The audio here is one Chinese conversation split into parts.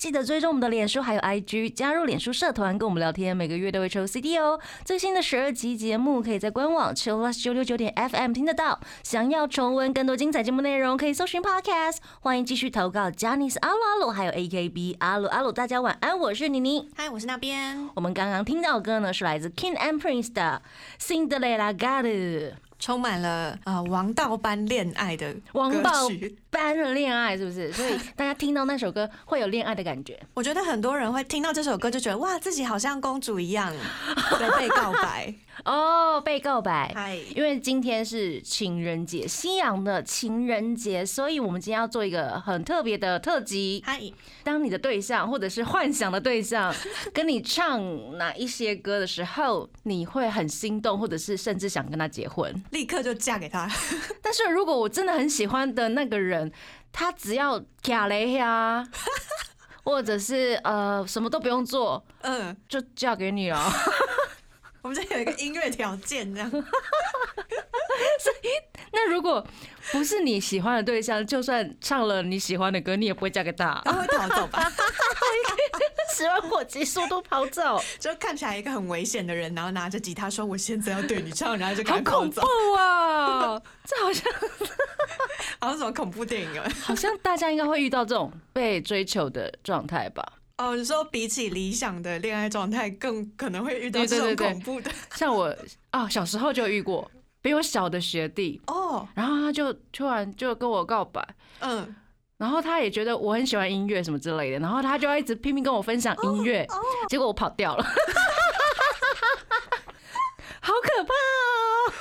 记得追踪我们的脸书还有 IG，加入脸书社团跟我们聊天，每个月都会抽 CD 哦。最新的十二集节目可以在官网 Chillus 九六九点 FM 听得到。想要重温更多精彩节目内容，可以搜寻 Podcast。欢迎继续投稿 j a n i c e 阿鲁阿鲁，还有 AKB 阿鲁阿鲁，大家晚安，我是妮妮。嗨，我是那边，我们刚刚听到的歌呢，是来自 King and Prince 的《Cinderella God》。充满了啊王道般恋爱的王道。般的恋爱是不是？所以 大家听到那首歌会有恋爱的感觉。我觉得很多人会听到这首歌就觉得哇，自己好像公主一样，在被告白。哦，被告白。嗨，因为今天是情人节，西洋的情人节，所以我们今天要做一个很特别的特辑。嗨，当你的对象或者是幻想的对象 跟你唱哪一些歌的时候，你会很心动，或者是甚至想跟他结婚。立刻就嫁给他。但是如果我真的很喜欢的那个人，他只要卡雷呀，或者是呃什么都不用做，嗯，就嫁给你了。我们这有一个音乐条件，这样。那如果不是你喜欢的对象，就算唱了你喜欢的歌，你也不会嫁给他。他会逃走吧？十万火急，速度跑走，就看起来一个很危险的人，然后拿着吉他说：“我现在要对你唱。”然后就好赶快跑走恐怖，啊！这好像好像什么恐怖电影啊？好像大家应该会遇到这种被追求的状态吧？哦，你说比起理想的恋爱状态，更可能会遇到这种对对。对对恐怖的。像我啊，小时候就遇过比我小的学弟，哦。然后他就突然就跟我告白。嗯，然后他也觉得我很喜欢音乐什么之类的，然后他就要一直拼命跟我分享音乐，结果我跑掉了，好可怕哦！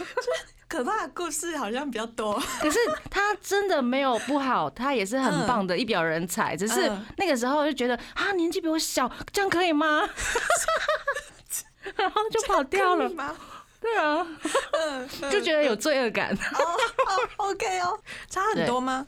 可怕的故事好像比较多。可是他真的没有不好，他也是很棒的一表人才，只是嗯那个时候就觉得啊，年纪比我小，这样可以吗？然后就跑掉了？对啊，嗯，就觉得有罪恶感。哦，OK 哦，差很多吗？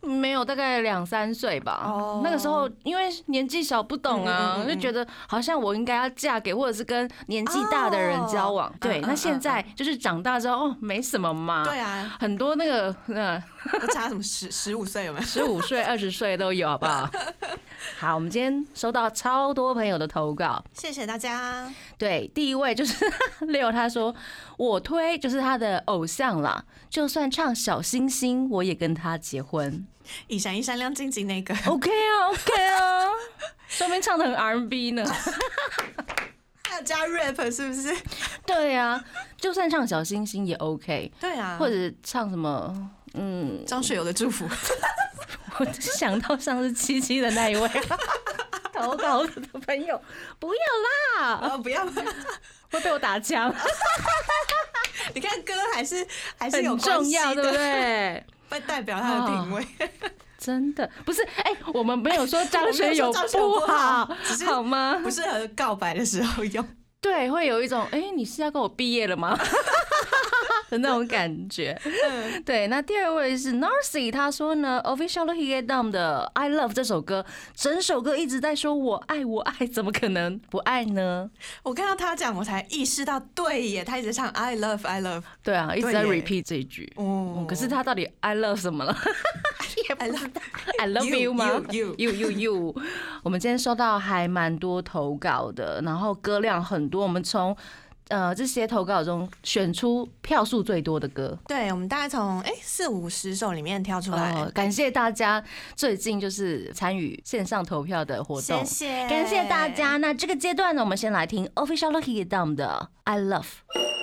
没有，大概两三岁吧。哦那个时候因为年纪小不懂啊，就觉得好像我应该要嫁给或者是跟年纪大的人交往。对，那现在就是长大之后，哦，没什么嘛。对啊，很多那个呃，差什么十十五岁有没有？十五岁、二十岁都有，好不好？好，我们今天收到超多朋友的投稿。谢谢大家。对，第一位就是 六，他说我推就是他的偶像啦，就算唱小星星，我也跟他结婚。一闪一闪亮晶晶那个，OK 啊，OK 啊，说明唱的很 R&B 呢。还有加 rap 是不是？对啊，就算唱小星星也 OK，对啊，或者唱什么，嗯，张学友的祝福。我想到上次七七的那一位投稿的朋友，不要啦，哦，不要，会被我打枪，你看歌还是还是有很重要，对不的，对？会 代表他的品味。真的不是，哎、我们没有说张学友不不好好只是，好吗？不适合告白的时候用。对，会有一种，哎、你是要跟我毕业了吗？的那种感觉。嗯对，那第二位是 Narcy，他说呢，Official Hit Down 的《I Love》这首歌，整首歌一直在说我爱我爱，怎么可能不爱呢？我看到他讲，我才意识到，对耶，他一直唱 I love I love。对啊，一直在 repeat 这一句。哦嗯，可是他到底 I love 什么了 I love？I love You, you 吗 you, you you you。我们今天收到还蛮多投稿的，然后歌量很多，我们从呃这些投稿中选出票数最多的歌。对，我们大概从哎四五十首里面挑出来。哦，感谢大家最近就是参与线上投票的活动，谢谢，感谢大家。。那这个阶段呢，我们先来听 Official Lucky Down 的 I Love。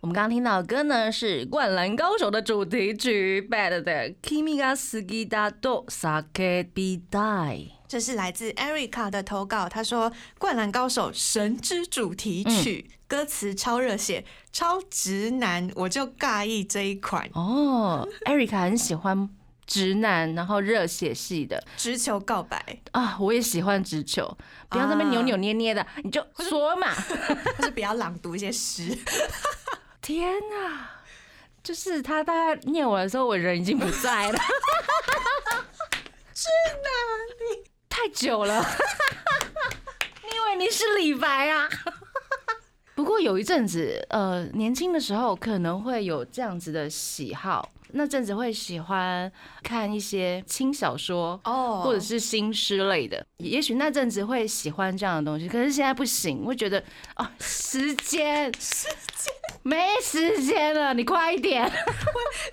我们刚刚听到的歌呢是《灌篮高手》的主题曲 Bad 的 Kimi ga sugi da do sake bidai。这是来自 Erica 的投稿，他说《灌篮高手》神之主题曲，歌词超热血，超直男，我就尬意这一款，哦，Erica 很喜欢直男，然后热血系的直球告白，啊，我也喜欢直球，不要在那么扭扭捏捏的，你就说嘛。或是不要朗读一些诗。天哪！就是他大概念我的时候，我人已经不在了。太久了，你以为你是李白啊？不过有一阵子，呃，年轻的时候可能会有这样子的喜好，那阵子会喜欢看一些轻小说。哦或者是新诗类的，也许那阵子会喜欢这样的东西，可是现在不行，会觉得哦，时间，时间没时间了，你快一点。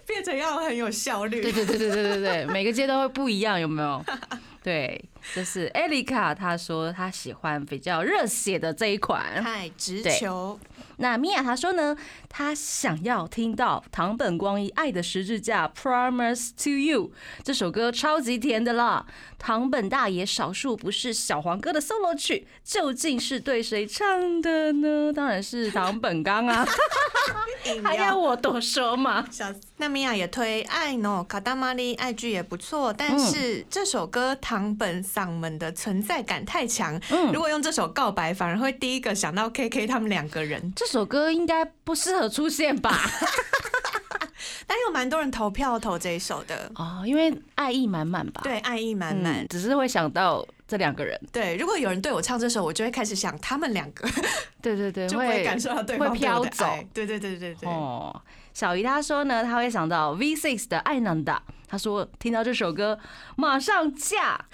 变成要很有效率。对对对对对对对，每个阶段会不一样，有没有？对，就是艾丽卡，她说她喜欢比较热血的这一款。太直球，那米娅她说呢，她想要听到唐本光一《爱的十字架》（Promise to You） 这首歌，超级甜的啦。唐本大爷少数不是小黄歌的 solo 曲，究竟是对谁唱的呢？当然是唐本刚啊，硬还要我多说吗？那米娅也推《爱 no 卡达玛丽》爱剧也不错，但嗯是这首歌唐本嗓门的存在感太强，嗯如果用这首告白，反而会第一个想到 KK 他们两个人。这首歌应该不适合出现吧？但有蛮多人投票投这一首的，哦，因为爱意满满吧？对，爱意满满。嗯，只是会想到这两个人。对，如果有人对我唱这首，我就会开始想他们两个，对 对对，就不会感受到对方会飘走。对对对对对。哦，小姨她说呢，她会想到 V Six 的《爱难达》，她说听到这首歌马上嫁，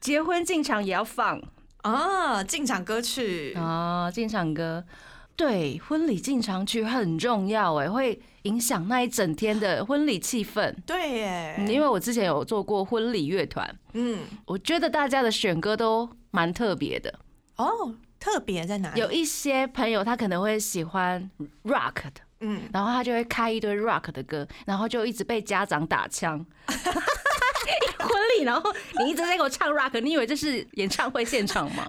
结婚进场也要放啊，进场歌曲啊，进场歌。对，婚礼进场曲很重要哎，会影响那一整天的婚礼气氛。对耶，嗯因为我之前有做过婚礼乐团，嗯，我觉得大家的选歌都蛮特别的。哦，特别在哪里？有一些朋友他可能会喜欢 rock 的，嗯，然后他就会开一堆 rock 的歌，然后就一直被家长打枪。婚礼，然后你一直在给我唱 rock，你以为这是演唱会现场吗？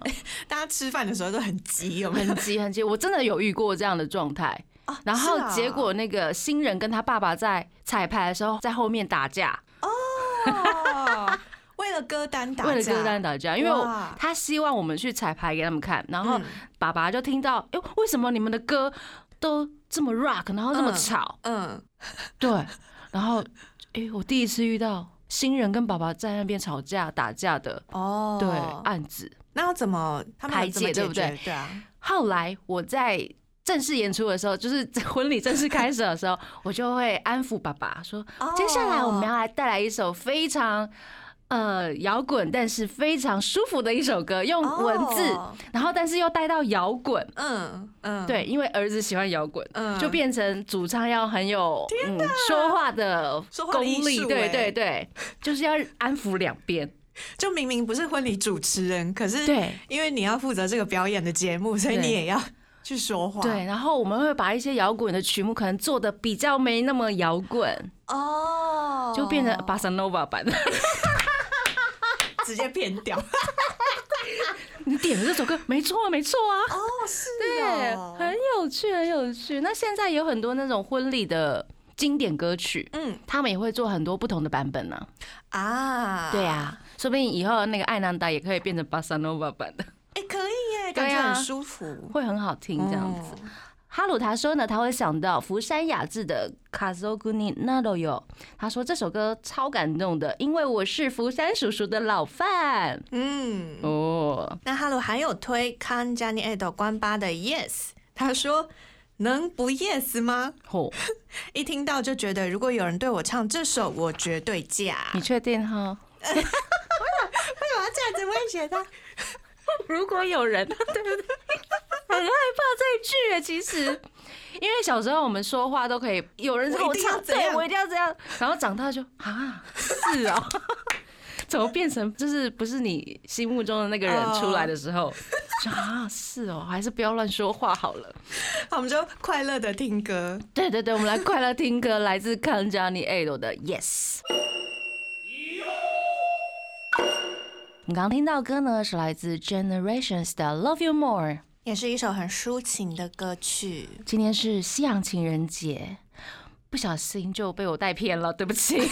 大家吃饭的时候都很急，有没有？很急很急，我真的有遇过这样的状态。然后结果那个新人跟他爸爸在彩排的时候，在后面打架，哦，为了歌单打架，为了歌单打架，因为他希望我们去彩排给他们看，然后爸爸就听到，哎、为什么你们的歌都这么 rock，然后这么吵？嗯，对，然后哎、我第一次遇到新人跟爸爸在那边吵架打架的，哦，对案子。那要怎么排解对不对？对啊，后来我在正式演出的时候，就是在 婚礼正式开始的时候，我就会安抚爸爸说，接下来我们要来带来一首非常。呃，摇滚，但是非常舒服的一首歌，用文字，哦然后但是又带到摇滚，嗯嗯，对，因为儿子喜欢摇滚，嗯就变成主唱要很有嗯说话的功力，对对对，就是要安抚两边，就明明不是婚礼主持人，可是对因为你要负责这个表演的节目，所以你也要去说话。对，然后我们会把一些摇滚的曲目可能做的比较没那么摇滚，哦，就变成巴萨诺瓦版的。直接偏掉。你点的这首歌没错啊，没错啊，哦，是对，哦很有趣，很有趣。那现在有很多那种婚礼的经典歌曲，嗯。他们也会做很多不同的版本呢、啊，对啊，说不定以后那个艾南达也可以变成巴萨诺瓦版的，哎，可以耶，感觉很舒服，会很好听这样子。哦哈鲁他说呢，他会想到福山雅治的《卡索古尼那都有》，他说这首歌超感动的，因为我是福山叔叔的老范嗯，哦。那 Hello 还有推 j a n i Edo 关八的 Yes，他说能不 Yes 吗？哦、一听到就觉得，如果有人对我唱这首，我绝对嫁。你确定哈？为什么要这样子威胁他？如果有人，对不对？很害怕这一句耶，其实，因为小时候我们说话都可以，有人跟我我唱，对我一定要这样，然后长大就啊，是哦，怎么变成就是不是你心目中的那个人出来的时候，就啊是哦，还是不要乱说话好了。好我们就快乐的听歌。对对对，我们来快乐听歌，来自 k a n j a n i Ado 的 Yes。你刚刚听到歌呢，是来自 Generations 的 Love You More。也是一首很抒情的歌曲。今天是西洋情人节，不小心就被我带偏了，对不起。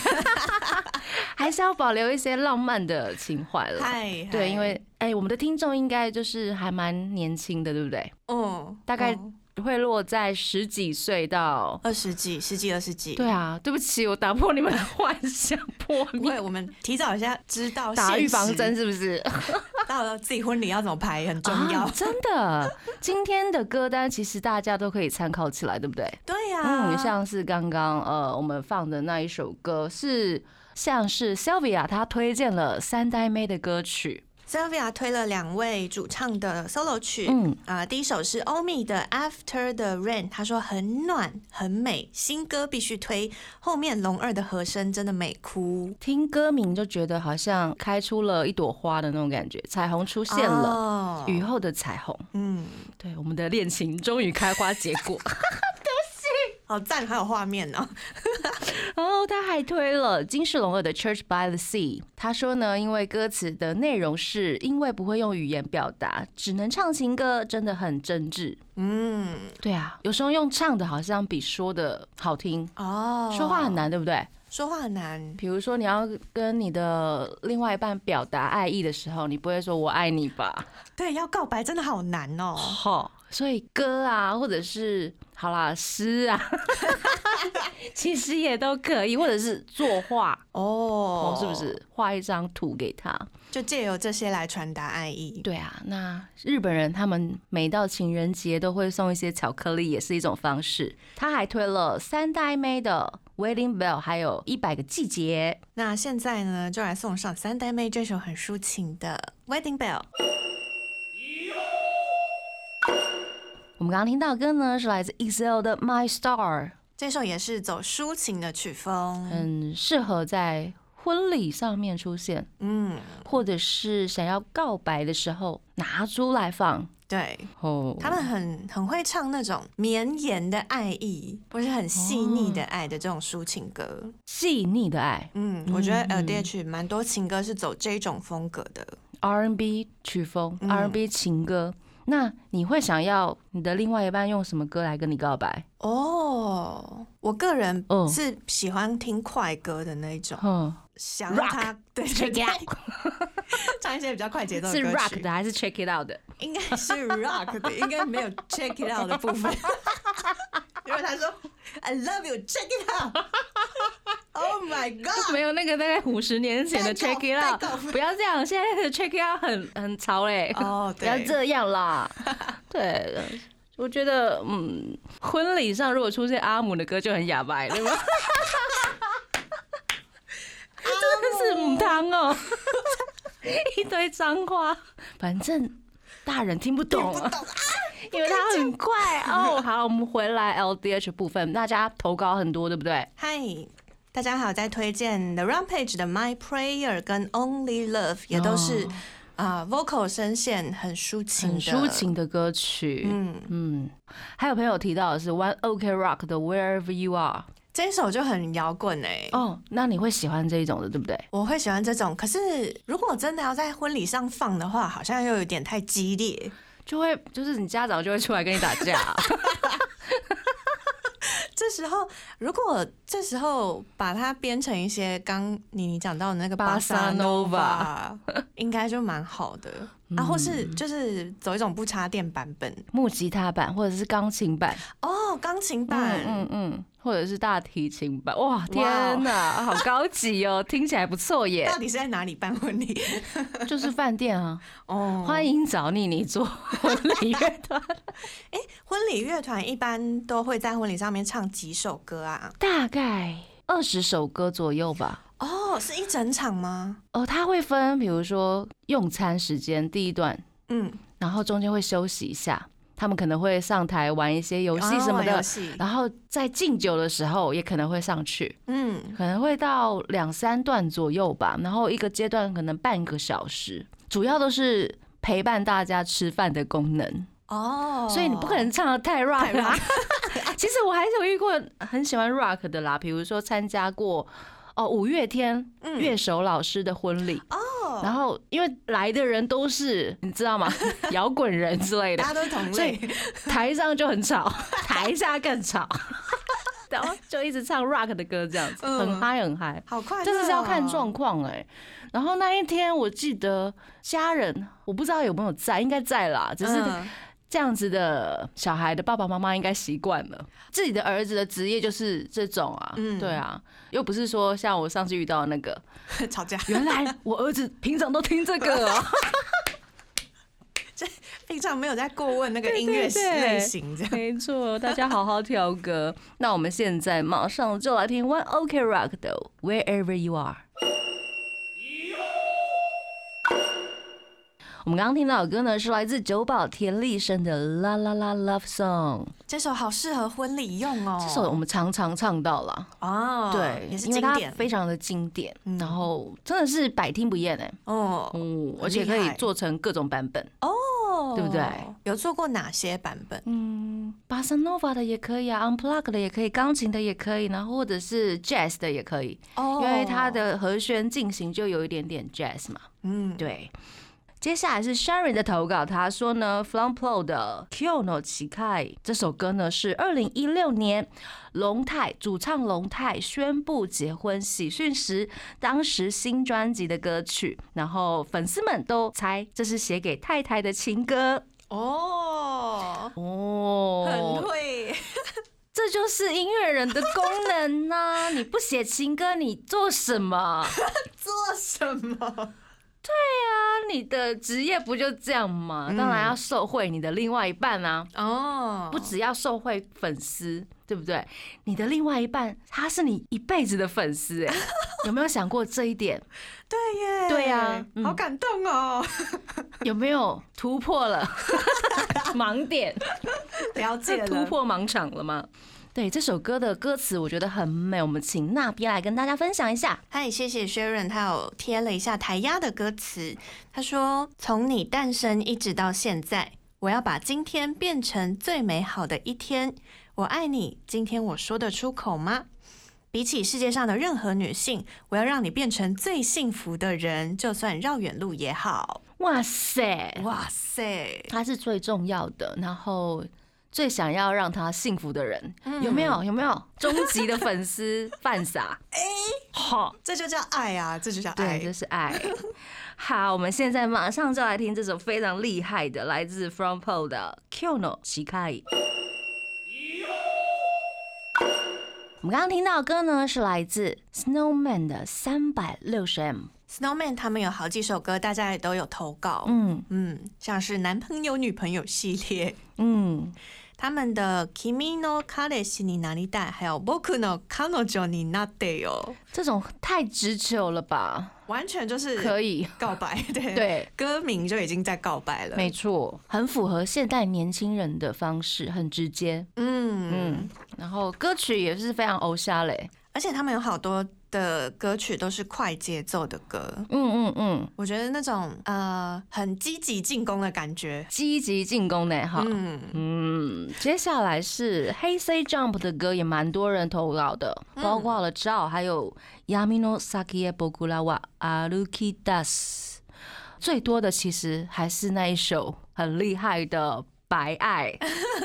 还是要保留一些浪漫的情怀了。嗨，对，因为哎、我们的听众应该就是还蛮年轻的，对不对？嗯，大概会落在十几岁到。二十几、十几、二十几。对啊，对不起，我打破你们的幻想，破灭不会，我们提早一下知道打预防针，是不是？到了自己婚礼要怎么排很重要。啊真的，今天的歌单其实大家都可以参考起来，对不对？对呀、嗯，像是刚刚呃我们放的那一首歌是。像是 Sylvia 她推荐了三代妹的歌曲，Sylvia 推了两位主唱的 solo 曲，嗯啊、第一首是欧米的 After the Rain，他说很暖很美，新歌必须推。后面龙二的和声真的美哭，听歌名就觉得好像开出了一朵花的那种感觉，彩虹出现了，哦雨后的彩虹，嗯，对，我们的恋情终于开花结果。好赞，还有画面哦。然 后他还推了金世龙二的《Church by the Sea》，他说呢，因为歌词的内容是因为不会用语言表达，只能唱情歌，真的很真挚。嗯，对啊，有时候用唱的好像比说的好听，哦，说话很，难，对不对？说话很难。比如说你要跟你的另外一半表达爱意的时候，你不会说我爱你吧？对，要告白真的好难哦。好，所以歌啊，或者是好啦诗啊，其实也都可以，或者是作画哦哦，是不？是画一张图给他？就借由这些来传达爱意。对啊，那日本人他们每到情人节都会送一些巧克力，也是一种方式。他还推了三代妹的《Wedding Bell》，还有一百个季节。那现在呢，就来送上三代妹这首很抒情的《Wedding Bell》。我们刚刚听到的歌呢，是来自 EXILE 的《My Star》，这首也是走抒情的曲风。很适合在婚礼上面出现，嗯，或者是想要告白的时候拿出来放。对。哦，他们很很会唱那种绵延的爱意，或是很细腻的爱的这种抒情歌。细腻的爱嗯，我觉得嗯 LDH 蛮多情歌是走这种风格的。R&B 曲风嗯，R&B 情歌。那你会想要你的另外一半用什么歌来跟你告白？哦，我个人嗯是喜欢听快歌的那一种，嗯，想让他对 对 Check 对 it，唱一些比较快节奏的是 rock 的还是 check it out 的？应该是 rock 的，应该没有 check it out 的部分。因为他说 I love you, check it out. Oh my god！没有那个大概五十年前的太 check 高 it out，不要这样，现在的 check it out 很很潮嘞。哦，不要对，这样啦。对，我觉得嗯，婚礼上如果出现阿姆的歌就很哑巴，对吗？真的是母汤哦，一堆脏话，反正大人听不懂啊，因为他很快哦。好，我们回来 LDH 部分，大家投稿很多，对不对？嗨，大家好，在推荐 The Rampage 的 My Prayer 跟 Only Love 也都是哦啊、vocal 声线很抒情很的，抒情的歌曲，嗯，嗯，还有朋友提到的是 One OK Rock 的 Wherever You Are。这一首就很摇滚哎。哦，那你会喜欢这一种的，对不对？我会喜欢这种，可是如果真的要在婚礼上放的话，好像又有点太激烈。就会就是你家长就会出来跟你打架，这时候，如果这时候把它编成一些刚你你讲到的那个巴萨诺瓦，应该就蛮好的啊，或是就是走一种不插电版本木吉他版或者是钢琴版，哦，钢琴版，嗯嗯嗯，或者是大提琴版。哇，天哪，好高级哦，听起来不错耶到，底是在哪里办婚礼？就是饭店啊，哦，欢迎找你，你做婚礼乐团，哎婚礼乐团一般都会在婚礼上面唱几首歌啊？大概二十首歌左右吧。哦，是一整场吗？哦，他会分，比如说用餐时间第一段，嗯，然后中间会休息一下，他们可能会上台玩一些游戏什么的然后在敬酒的时候也可能会上去。嗯，可能会到两三段左右吧，然后一个阶段可能半个小时，主要都是陪伴大家吃饭的功能，哦，所以你不可能唱的太 rock。其实我还是有遇过很喜欢 rock 的啦，比如说参加过哦五月天嗯。乐手老师的婚礼。哦，然后，因为来的人都是你知道吗？摇滚人之类的。大，家都是同类，台上就很吵，台下更吵，然后就一直唱 rock 的歌，这样子，很嗯嗨很嗨。好快乐哦，真的是要看状况哎。然后那一天我记得家人，我不知道有没有在，应该在啦，只是嗯这样子的小孩的爸爸妈妈应该习惯了，自己的儿子的职业就是这种啊，嗯对啊，又不是说像我上次遇到那个，吵架，原来我儿子平常都听这个、哦，平常没有在过问那个音乐 类型这样。没错，大家好好挑歌。那我们现在马上就来听 One OK Rock 的 Wherever You Are。我们刚刚听到的歌呢，是来自九保田丽生的《啦啦啦 Love Song》。这首好适合婚礼用哦。这首我们常常唱到了，哦，对，也是经典。非常的经典，嗯然后真的是百听不厌哎，哦嗯，而且可以做成各种版本，哦对不对？有做过哪些版本？嗯，巴塞诺瓦的也可以啊，unplug 的也可以，钢琴的也可以，然后或者是 jazz 的也可以，哦因为它的和弦进行就有一点点 jazz 嘛。嗯，对，接下来是 Sherry 的投稿，他说呢 f l u m p l o 的 Kyo no Chikai 这首歌呢是二零一六年龙泰主唱龙泰宣布结婚喜讯时，当时新专辑的歌曲，然后粉丝们都猜这是写给太太的情歌哦，哦，很会，这就是音乐人的功能呐、你不写情歌，你做什么？做什么？对啊，你的职业不就这样吗？嗯当然要受惠你的另外一半啊，哦，不只要受惠粉丝，对不对？你的另外一半他是你一辈子的粉丝，哎，有没有想过这一点？对耶，对呀嗯好感动哦，有没有突破了 盲点？了解了，突破盲场了吗？对这首歌的歌词，我觉得很美，我们请那比来跟大家分享一下。嗨，谢谢 Sharon，他有贴了一下台压的歌词。他说：“从你诞生一直到现在，我要把今天变成最美好的一天。我爱你，今天我说得出口吗？比起世界上的任何女性，我要让你变成最幸福的人，就算绕远路也好。哇塞，哇塞，它是最重要的，然后最想要让他幸福的人，嗯有没有？有没有？终极的粉丝 犯傻？哎，好，这就叫爱啊，这就叫对，爱。这是爱。好，我们现在马上就来听这首非常厉害的，来自 From Pole 的 Kyono Shikai。我们刚刚听到的歌呢，是来自 Snowman 的三百六十 M。Snowman 他们有好几首歌，大家也都有投稿。嗯嗯，像是男朋友女朋友系列。嗯，他们的 Kimi no Kareshi ni narita，还有 Boku no Kanojo ni natte 哦，这种太直球了吧？完全就是可以，告白，对对，歌名就已经在告白了。没错，很符合现代年轻人的方式，很直接。嗯嗯，然后歌曲也是非常偶像嘞。而且他们有好多的歌曲都是快节奏的歌，嗯嗯嗯，我觉得那种呃很积极进攻的感觉。积极进攻呢，哈。嗯，嗯，接下来是黑 C Jump 的歌，也蛮多人投稿的，包括了赵，还有 Yamino Saki Bokurawa Aruki Das。最多的其实还是那一首很厉害的《白爱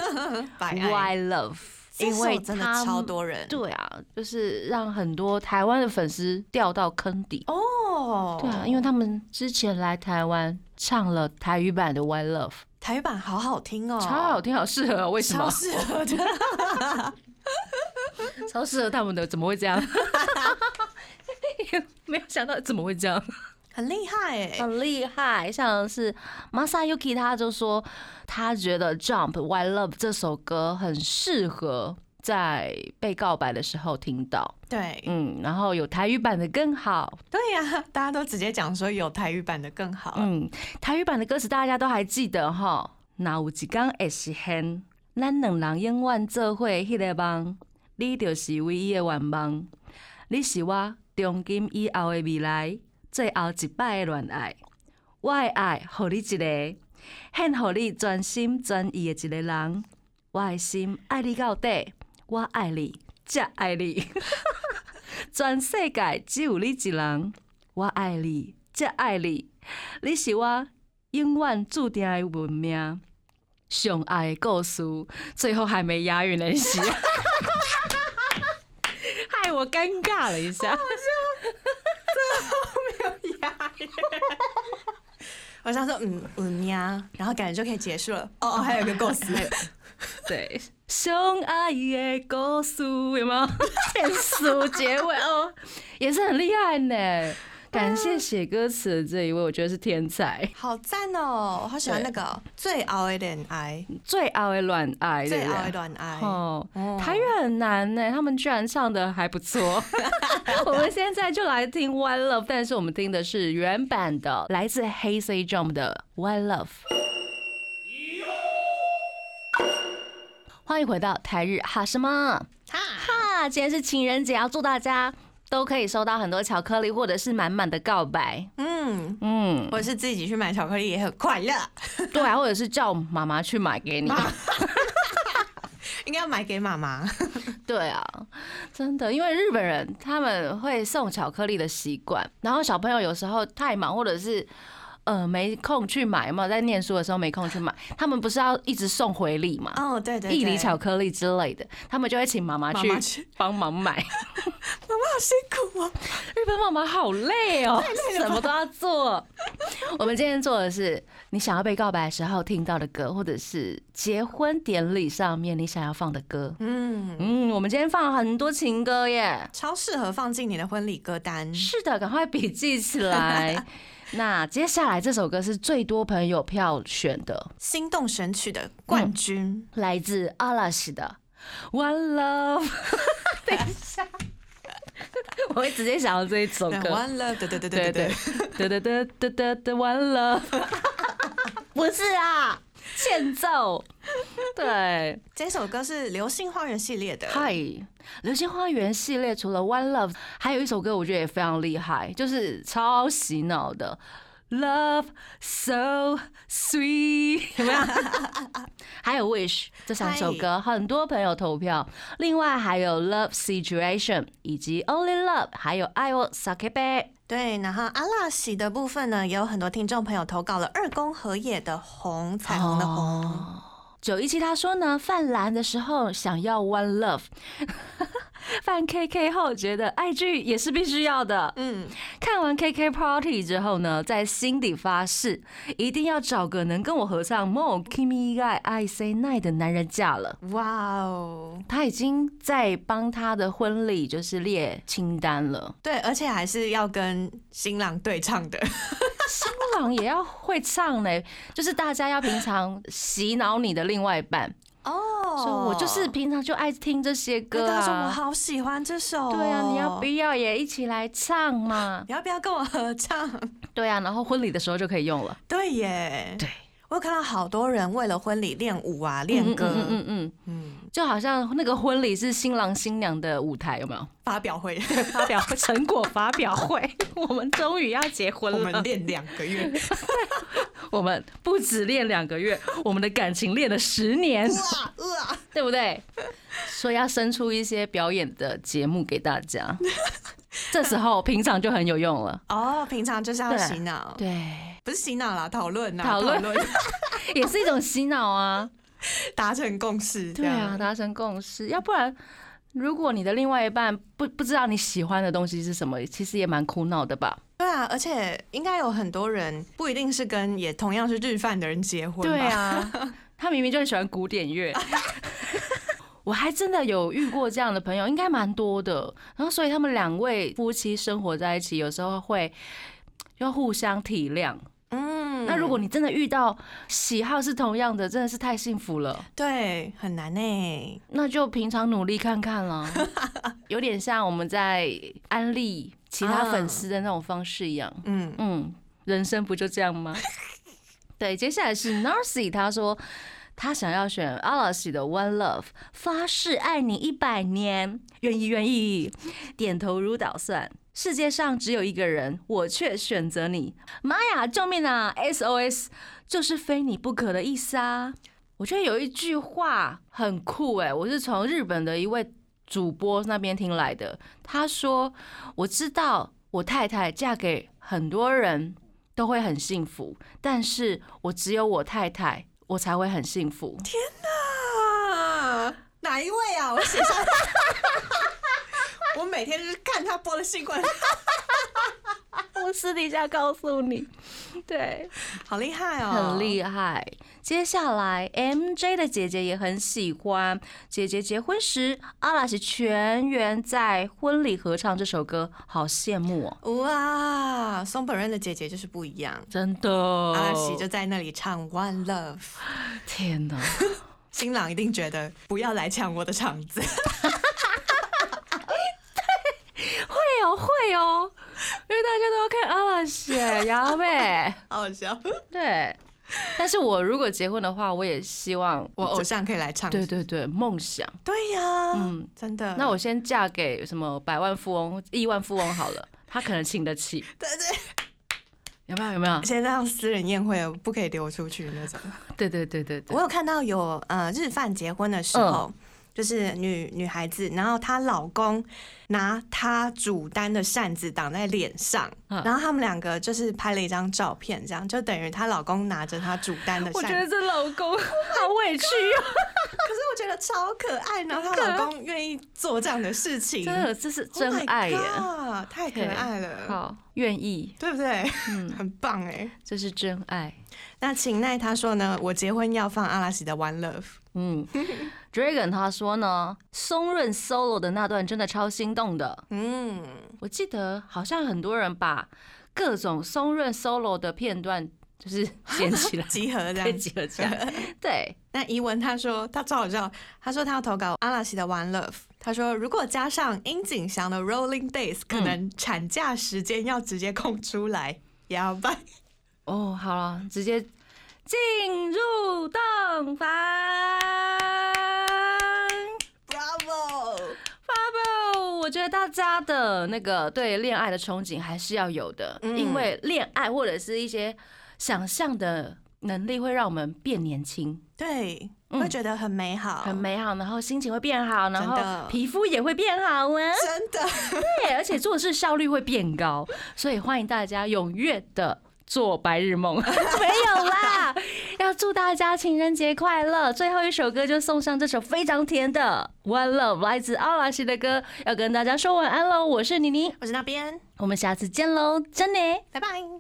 白 Why 爱，Love》，这因为首真的超多人。对啊，就是让很多台湾的粉丝掉到坑底。哦，对啊，因为他们之前来台湾唱了台语版的《Why Love》，台语版好好听哦，超好听，好适合哦。为什么超？适合的。超适合他们的，怎么会这样？没有想到怎么会这样，很厉害哎，很厉害。像是 Masayuki，他就说他觉得《Jump Why Love》这首歌很适合在被告白的时候听到。对嗯，然后有台语版的更好。对呀，大家都直接讲说有台语版的更好。嗯，台语版的歌词大家都还记得哈。那有一天会实现，咱两人永远做伙迄个梦，你就是唯一的愿望。你是我从今以后的未来，最后一摆的恋爱。我的爱，互你一个，献互你全心全意的一个人。我的心爱你到底，我爱你，才爱你。全世界只有你一人，我爱你，才爱你。你是我永远注定的运命，上爱的故事，最后还没押韵的是，害我尴尬了一下。我想说，嗯嗯呀，然后感觉就可以结束了。哦哦，还有一个构思，对，相爱的故事有没有？变俗结尾哦，也是很厉害呢。感谢写歌词的这一位，我觉得是天才，好赞哦！我好喜欢那个最熬的恋爱，最爱的恋爱，最对不对熬的恋爱。哦，哦台语很难呢，他们居然唱的还不错。我们现在就来听《One Love》，但是我们听的是原版的，来自 Hey Say Jump 的《One Love》。欢迎回到台日哈什么哈，哈？今天是情人节，要祝大家都可以收到很多巧克力，或者是满满的告白。嗯，嗯，或者是自己去买巧克力也很快乐，对啊，或者是叫妈妈去买给你。应该要买给妈妈。对啊，真的，因为日本人他们会送巧克力的习惯，然后小朋友有时候太忙，或者是呃没空去买嘛，在念书的时候没空去买，他们不是要一直送回礼嘛，哦，对对，义理对巧克力之类的，他们就会请妈妈去帮忙买。妈妈好辛苦哦。日本妈妈好累哦，什么都要做。我们今天做的是你想要被告白的时候听到的歌，或者是结婚典礼上面你想要放的歌。嗯，嗯，我们今天放了很多情歌耶。超适合放进你的婚礼歌单。是的，赶快笔记起来。那接下来这首歌是最多朋友票选的，心动神曲的冠军，来自阿拉西的《One Love 》。等一下，我会直接想到这一首歌。完了，对对对对对对对对，对对对对对，One Love。不是啊，欠揍。对，这首歌是《流星花园》系列的。嗨，《流星花园》系列除了 One Love，还有一首歌我觉得也非常厉害，就是超洗脑的。Love so sweet，有没有？还有 Wish 这三首歌，很多朋友投票。另外还有 Love Situation 以及 Only Love，还有爱我 Sakebe。对，然后阿拉喜的部分呢，也有很多听众朋友投稿了二宫和也的红，彩虹的红。哦九一七他说呢，泛蓝的时候想要 One Love，泛 KK 后觉得爱剧也是必须要的。嗯，看完 KK Party 之后呢，在心底发誓，一定要找个能跟我合唱《Mo Kimi Ga I Say Night》的男人嫁了。哇哦，他已经在帮他的婚礼就是列清单了，对，而且还是要跟新郎对唱的。新郎也要会唱嘞，就是大家要平常洗脑你的另外一半，哦说我就是平常就爱听这些歌啊他说我啊。好喜欢这首、对啊，你要不？要也一起来唱嘛？你要不要跟我合唱？对啊，然后婚礼的时候就可以用了。对耶，对，我有看到好多人为了婚礼练舞啊，练歌，嗯嗯嗯嗯，嗯，就好像那个婚礼是新郎新娘的舞台，有没有？发表会，发表成果发表会，我们终于要结婚了我了。们练两个月，我们不止练两个月，我们的感情练了十年，哇哇，对不对？所以要生出一些表演的节目给大家。这时候平常就很有用了。哦，平常就是要洗脑，对，不是洗脑啦，讨论呐，讨论论，也是一种洗脑啊。达成共识，对啊，，达成共识，要不然。如果你的另外一半不不知道你喜欢的东西是什么，其实也蛮苦恼的吧？对啊，而且应该有很多人不一定是跟也同样是日饭的人结婚，对，啊，他明明就很喜欢古典乐。我还真的有遇过这样的朋友，应该蛮多的。然后，所以他们两位夫妻生活在一起，有时候会要互相体谅。嗯，那如果你真的遇到喜好是同样的，真的是太幸福了。对很难呢，那就平常努力看看了，有点像我们在安利其他粉丝的那种方式一样。嗯，嗯，人生不就这样吗？对，接下来是 Narcy，他说他想要选阿拉西的 One Love，发誓爱你一百年，愿意愿意，点头如捣蒜。世界上只有一个人，我却选择你。妈呀，救命啊！SOS 就是非你不可的意思啊！我觉得有一句话很酷哎、我是从日本的一位主播那边听来的。他说：“我知道我太太嫁给很多人都会很幸福，但是我只有我太太，我才会很幸福。天，哪哪一位啊？我写下来。我每天就是看他播的新闻，我私底下告诉你。对，好厉害哦，很厉害。接下来，MJ 的姐姐也很喜欢。姐姐结婚时，阿拉西全员在婚礼合唱这首歌，好羡慕哦！哇，松本润的姐姐就是不一样，真的。阿拉西就在那里唱《One Love》，天哪！新郎一定觉得不要来抢我的场子。会哦，会哦，因为大家都要看阿拉西，呀呗，好好笑。对，但是我如果结婚的话，我也希望我偶像可以来唱。对对对，梦想。对呀，嗯，真的。那我先嫁给什么百万富翁、亿万富翁好了，他可能请得起。对对。有没有有没有？现在让私人宴会不可以流出去那种。对对对对对。我有看到有呃日饭结婚的时候，就是女女孩子，然后她老公拿她主单的扇子挡在脸上，然后他们两个就是拍了一张照片，这样就等于她老公拿着她主单的扇子。我觉得这老公好委屈哦。可是我觉得超可爱，然后她老公愿意做这样的事情，真的这是真爱耶，太可爱了。好，愿意，对不对？嗯，很棒哎，这是真爱。那秦奈她说呢，我结婚要放阿拉西的 One Love。嗯，Dragon 他说呢，松润 solo 的那段真的超心动的。嗯，我记得好像很多人把各种松润 solo 的片段。就是捡起来，集合这样，集合起来。对，那怡文他说他超好笑，他说他要投稿阿拉西的 One Love。他说如果加上殷景祥的 Rolling Days，可能产假时间要直接空出来，要办。哦，好了，直接进入洞房。Bravo，Bravo！我觉得大家的那个对恋爱的憧憬还是要有的，因为恋爱或者是一些。想象的能力会让我们变年轻，对，会觉得很美好，很美好，然后心情会变好，然后皮肤也会变好啊，真的，对，而且做事效率会变高，所以欢迎大家踊跃的做白日梦，没有啦，要祝大家情人节快乐！最后一首歌就送上这首非常甜的《One Love》，来自阿拉西的歌，要跟大家说晚安喽！我是妮妮，我是那边，我们下次见喽，真的，拜拜。